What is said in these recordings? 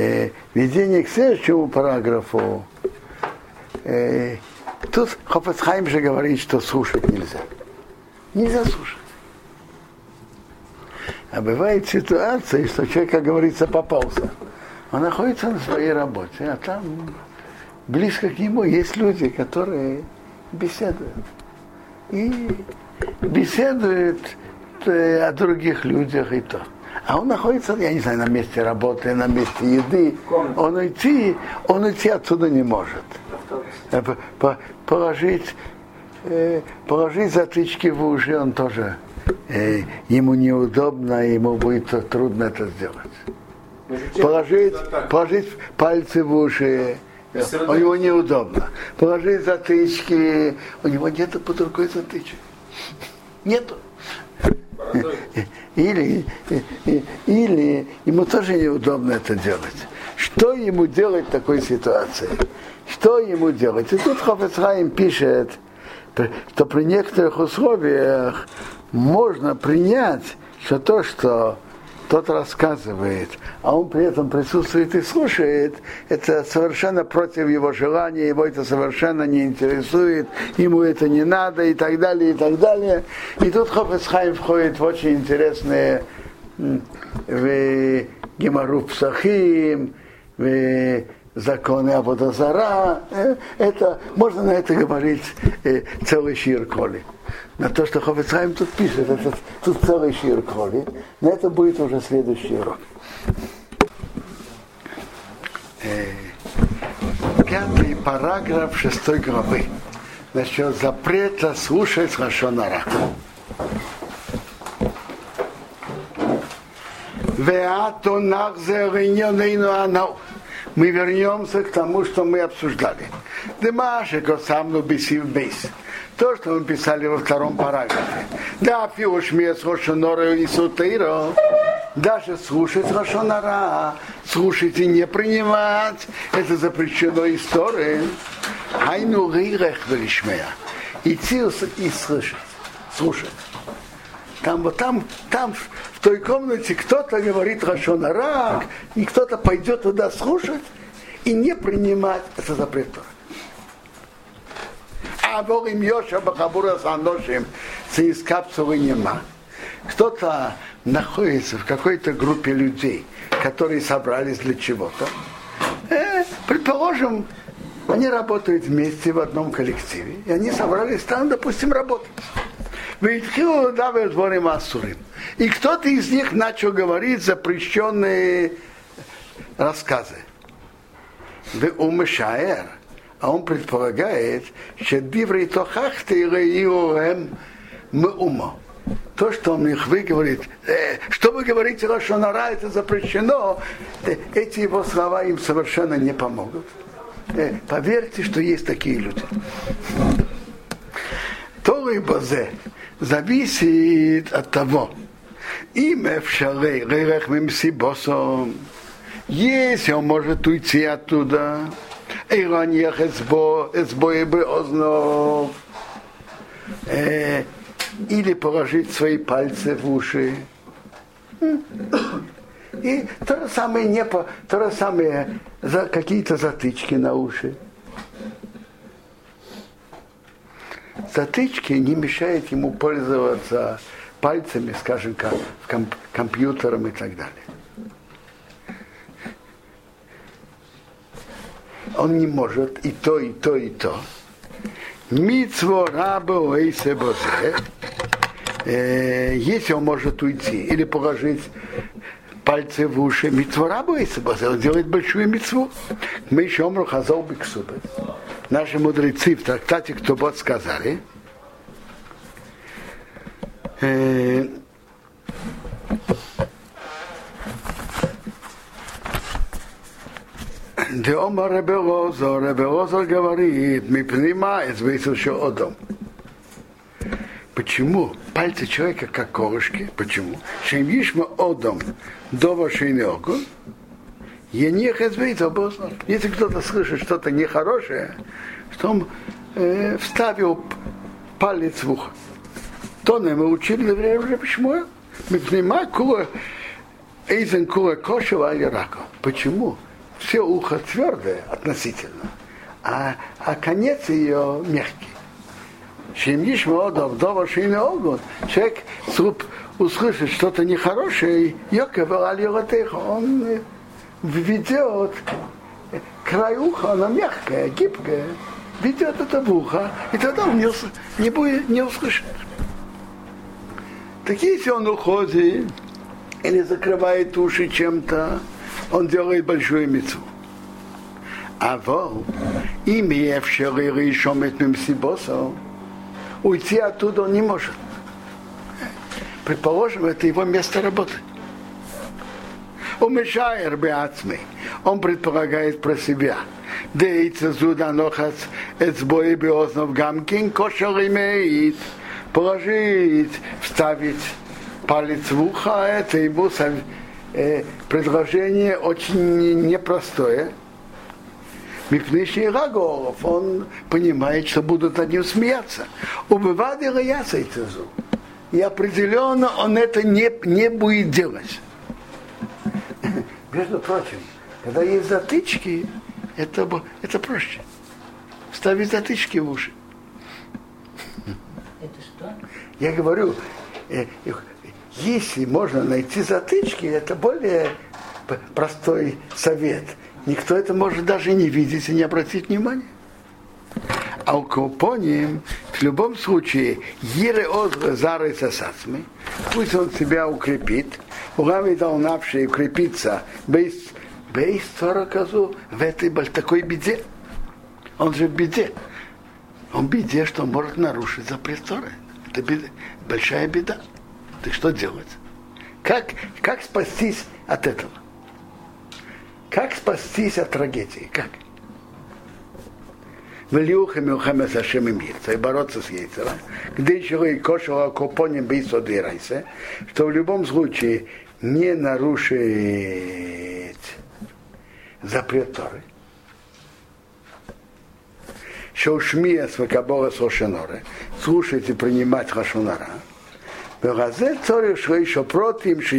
Э, введение к следующему параграфу. Э, тут Хофецхайм же говорит, что слушать нельзя. Нельзя слушать. А бывает ситуация, что человек, как говорится, попался. Он находится на своей работе, а там близко к нему есть люди, которые беседуют. И беседуют э, о других людях и то. А он находится, я не знаю, на месте работы, на месте еды. Он уйти, он уйти отсюда не может. Э, положить, э, положить затычки в уши он тоже ему неудобно, ему будет трудно это сделать. Положить, положить пальцы в уши, у него неудобно. Положить затычки, у него нет под рукой затычек. Нету. Или, или ему тоже неудобно это делать. Что ему делать в такой ситуации? Что ему делать? И тут Хофецхайм пишет, что при некоторых условиях можно принять, что то, что тот рассказывает, а он при этом присутствует и слушает, это совершенно против его желания, его это совершенно не интересует, ему это не надо и так далее, и так далее. И тут Хофецхайм входит в очень интересные в Гемару Псахим, в законы Абудазара. Э, это, можно на это говорить э, целый шир коли на то, что Хофицхайм тут пишет, это тут целый шир кроли, но это будет уже следующий урок. Э, пятый параграф шестой главы насчет запрета слушать Рашонара. Мы вернемся к тому, что мы обсуждали. Демашек сам бейс то, что мы писали во втором параграфе. Да, фиушмес хошонора и сутыро. Даже слушать хошонара, слушать и не принимать, это запрещено историей. Айну гейрех велишмея. Идти и слышать, слушать. Там, вот там, там в той комнате кто-то говорит хорошо хошонара, и кто-то пойдет туда слушать и не принимать это запрет Тора. Аволим Йоша Бахабура Саношим, из капсулы нема. Кто-то находится в какой-то группе людей, которые собрались для чего-то. Предположим, они работают вместе в одном коллективе, и они собрались там, допустим, работать. И кто-то из них начал говорить запрещенные рассказы. Вы умышаер – а он предполагает, что диврей тохахты им мы ума. То, что он их выговорит, э, что вы говорите, Рошонара, это запрещено, э, эти его слова им совершенно не помогут. Э, поверьте, что есть такие люди. То либо зависит от того, имя в шале, рерах мимсибосом, если он может уйти оттуда, Эйраньях эсбои бы ознов. Или положить свои пальцы в уши. И то же самое не по, то же самое за какие-то затычки на уши. Затычки не мешают ему пользоваться пальцами, скажем, комп- компьютером и так далее. Он не может и то, и то, и то. Мицво рабо эйсе бозе, э, если он может уйти или положить пальцы в уши, митцво рабо эйсе бозе, он делает большую митцву. Мы еще омру хазал биксубы. Наши мудрецы в трактате «Кто бот» сказали, э, Деома Ребелозо, Ребелозо говорит, мипнима из высушил одом. Почему? Пальцы человека как колышки. Почему? Чем ишма одом до вашейнего, я не Если кто-то слышит что-то нехорошее, что он э, вставил палец в ухо. То мы учили уже почему? Мы понимаем, кула, эйзен кула кошева или рака. Почему? Все ухо твердое относительно, а, а конец ее мягкий. Чем Ишмаодов, Дова Огон, человек услышит что-то нехорошее, он ведет край уха, оно мягкое, гибкое, ведет это в ухо, и тогда он не, не, будет, не услышит. Так если он уходит или закрывает уши чем-то, он делает большую мецу. А вот, имея в еще метным сибосом, уйти оттуда он не может. Предположим, это его место работы. Умешаер беацмей. Он предполагает про себя. Дейца зуда нохац эцбои биознов гамкин кошер имеет. Положить, вставить палец в ухо, это ему э, предложение очень непростое. Мипнейший Рагоров, он понимает, что будут над ним смеяться. Убывали яса и цезу. И определенно он это не, не будет делать. Между прочим, когда есть затычки, это, это проще. Ставить затычки в уши. Это что? Я говорю, э, если можно найти затычки, это более простой совет. Никто это может даже не видеть и не обратить внимания. А у Копоним в любом случае Ере Зары Сасацмы, пусть он себя укрепит, Угами дал навший укрепиться без без козу в этой такой беде. Он же в беде. Он в беде, что он может нарушить запрет Торы. Это беда, большая беда. Ты что делать? Как, как спастись от этого? Как спастись от трагедии? Как? Велиуха Милхаме Сашем и мир, бороться с яйцером, где еще и кошела копоним бейсо дырайся, что в любом случае не нарушить запрет Торы. Шоушмия с слушать и принимать Хашунара. Еще против.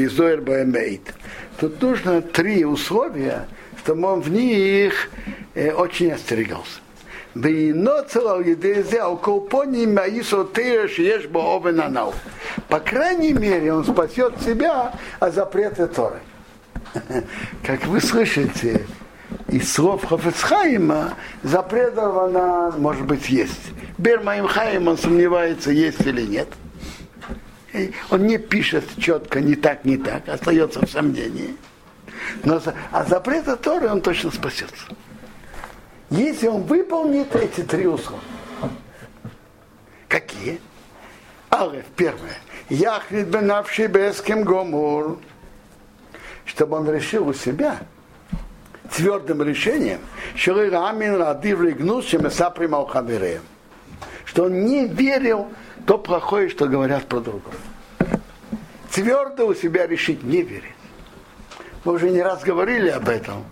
Тут нужно три условия, чтобы он в них э, очень остерегался. По крайней мере, он спасет себя от запрета Торы. Как вы слышите, из слов Хафецхайма запретов она, может быть, есть. Бермаим Хаим, он сомневается, есть или нет. Он не пишет четко, не так, не так, остается в сомнении. Но, а запрета Торы он точно спасется. Если он выполнит эти три условия. Какие? Алеф, первое. Яхрит бенавший беским гомур. Чтобы он решил у себя твердым решением, что он не верил то плохое, что говорят про другого. Твердо у себя решить не верит. Мы уже не раз говорили об этом,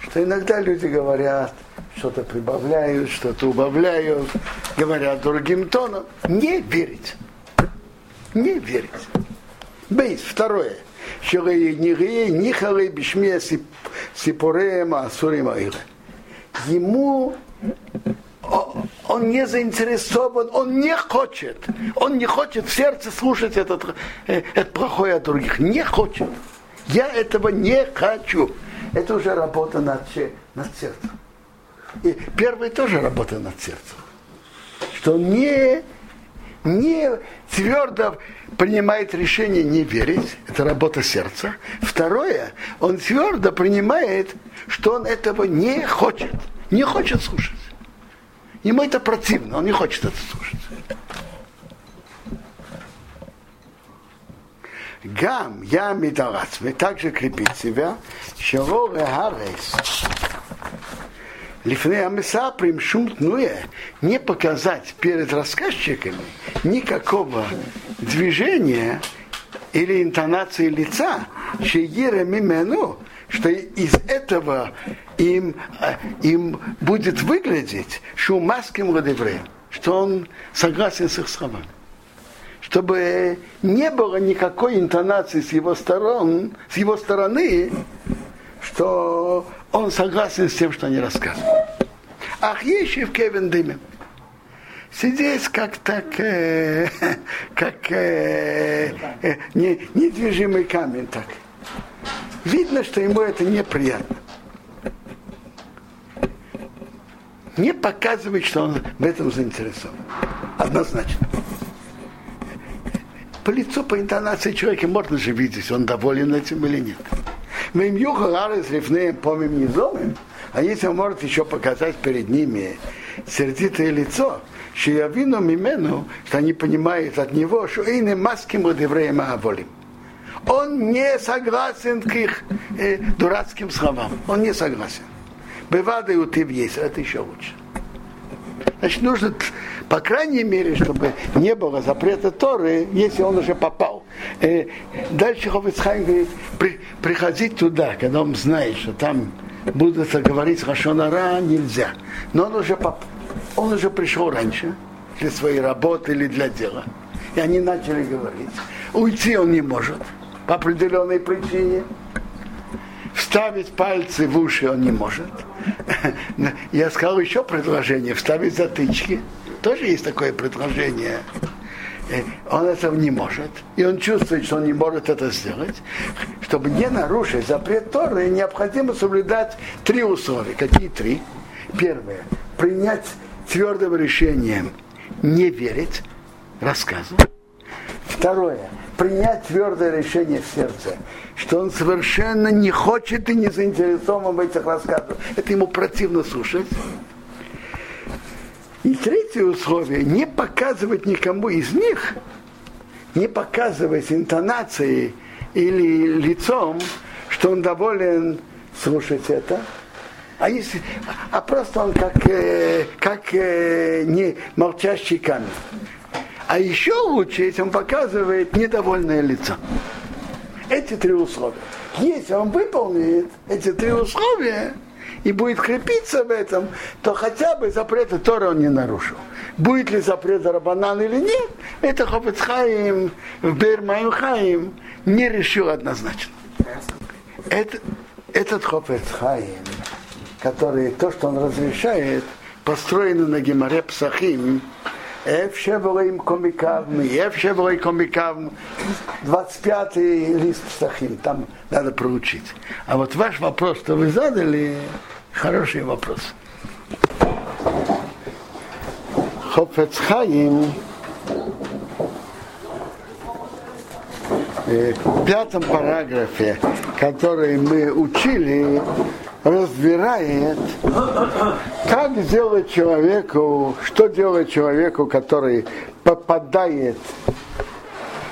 что иногда люди говорят, что-то прибавляют, что-то убавляют, говорят другим тоном. Не верить. Не верить. Бейс, второе. Ему он не заинтересован, он не хочет, он не хочет в сердце слушать этот, э, это плохое от других, не хочет. Я этого не хочу. Это уже работа над, над сердцем. И первый тоже работа над сердцем. Что не, не твердо принимает решение не верить, это работа сердца. Второе, он твердо принимает, что он этого не хочет, не хочет слушать. Ему это противно, он не хочет это слушать. Гам, я медалацме, также крепить себя, шаво рехарес. Лифнея Месаприм шумтнуя не показать перед рассказчиками никакого движения или интонации лица, Шеира Мимену, что из этого им, э, им будет выглядеть шумаским ладевреем, что он согласен с их словами. Чтобы не было никакой интонации с его сторон, с его стороны, что он согласен с тем, что они рассказывают. Ах, еще в Кевин Дыме. Сидеть как так, э, как э, э, не, недвижимый камень так. Видно, что ему это неприятно. Не показывает, что он в этом заинтересован. Однозначно. По лицу, по интонации человека можно же видеть, он доволен этим или нет. Мы им юхалары с рифнеем помим низомым, а если он может еще показать перед ними сердитое лицо, что я вину мимену, что они понимают от него, что и не маским от евреям аволим. Он не согласен к их э, дурацким словам. Он не согласен. У ты есть, это еще лучше. Значит, нужно, по крайней мере, чтобы не было запрета Торы, если он уже попал. Э, дальше Хофицхайм говорит, при, приходить туда, когда он знает, что там будут говорить Рашонара, нельзя. Но он уже, поп, он уже пришел раньше для своей работы или для дела. И они начали говорить. Уйти он не может по определенной причине. Вставить пальцы в уши он не может. Я сказал еще предложение, вставить затычки. Тоже есть такое предложение. Э, он этого не может. И он чувствует, что он не может это сделать. Чтобы не нарушить запрет Торы, необходимо соблюдать три условия. Какие три? Первое. Принять твердым решением не верить рассказу. Второе принять твердое решение в сердце, что он совершенно не хочет и не заинтересован в этих рассказах. Это ему противно слушать. И третье условие, не показывать никому из них, не показывать интонацией или лицом, что он доволен слушать это, а, если, а просто он как, э, как э, не молчащий камень. А еще лучше, если он показывает недовольное лицо. Эти три условия. Если он выполнит эти три условия и будет крепиться в этом, то хотя бы запреты Тора он не нарушил. Будет ли запрет Рабанан или нет, это Хофецхаим в Бермаим не решил однозначно. Это, этот Хофецхаим, который то, что он разрешает, построено на Гемаре Псахим, Эфшеврой комикавм, Эфшеврой комикавм, 25-й лист Псахим, там надо проучить. А вот ваш вопрос, что вы задали, хороший вопрос. Хофецхаим в пятом параграфе, который мы учили, разбирает, как сделать человеку, что делать человеку, который попадает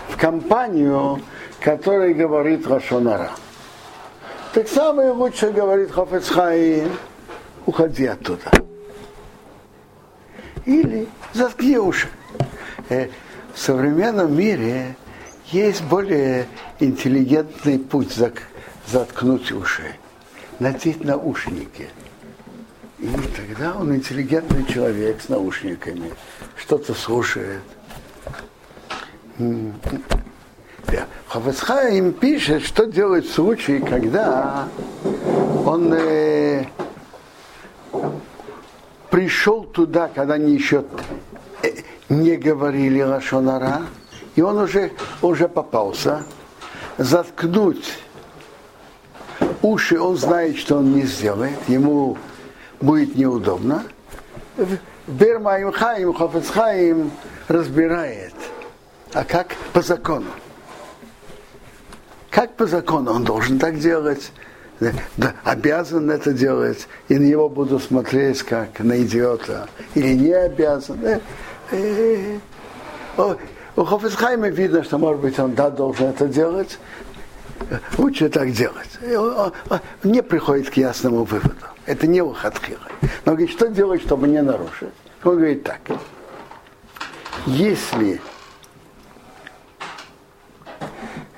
в компанию, который говорит Рашонара. Так самое лучшее говорит Хофецхай, уходи оттуда. Или заткни уши. Э, в современном мире есть более интеллигентный путь заткнуть уши надеть наушники. И тогда он интеллигентный человек с наушниками, что-то слушает. им пишет, что делать в случае, когда он э, пришел туда, когда они еще э, не говорили Лашонара, и он уже, уже попался, заткнуть уши он знает, что он не сделает, ему будет неудобно. Бермаим Хаим, Хафецхаим разбирает. А как по закону? Как по закону он должен так делать? Да, обязан это делать, и на него буду смотреть как на идиота, или не обязан. Э, э, э. У Хофицхайма видно, что, может быть, он да, должен это делать, лучше так делать. Не приходит к ясному выводу. Это не ухатхила. Но говорит, что делать, чтобы не нарушить? Он говорит так. Если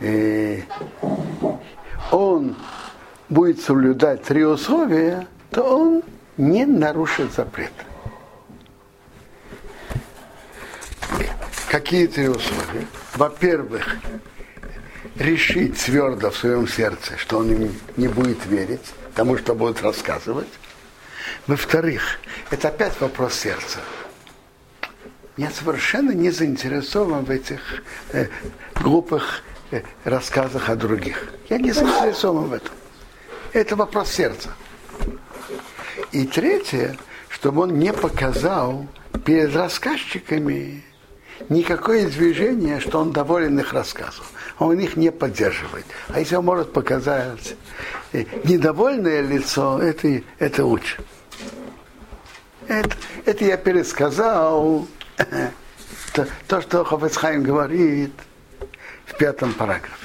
э, он будет соблюдать три условия, то он не нарушит запрет. Какие три условия? Во-первых, решить твердо в своем сердце, что он им не будет верить тому, что будет рассказывать. Во-вторых, это опять вопрос сердца. Я совершенно не заинтересован в этих э, глупых э, рассказах о других. Я не заинтересован в этом. Это вопрос сердца. И третье, чтобы он не показал перед рассказчиками никакое движение, что он доволен их рассказом. Он их не поддерживает. А если он может показать э, недовольное лицо, это, это лучше. Это, это я пересказал то, то что Хофецхайм говорит в пятом параграфе.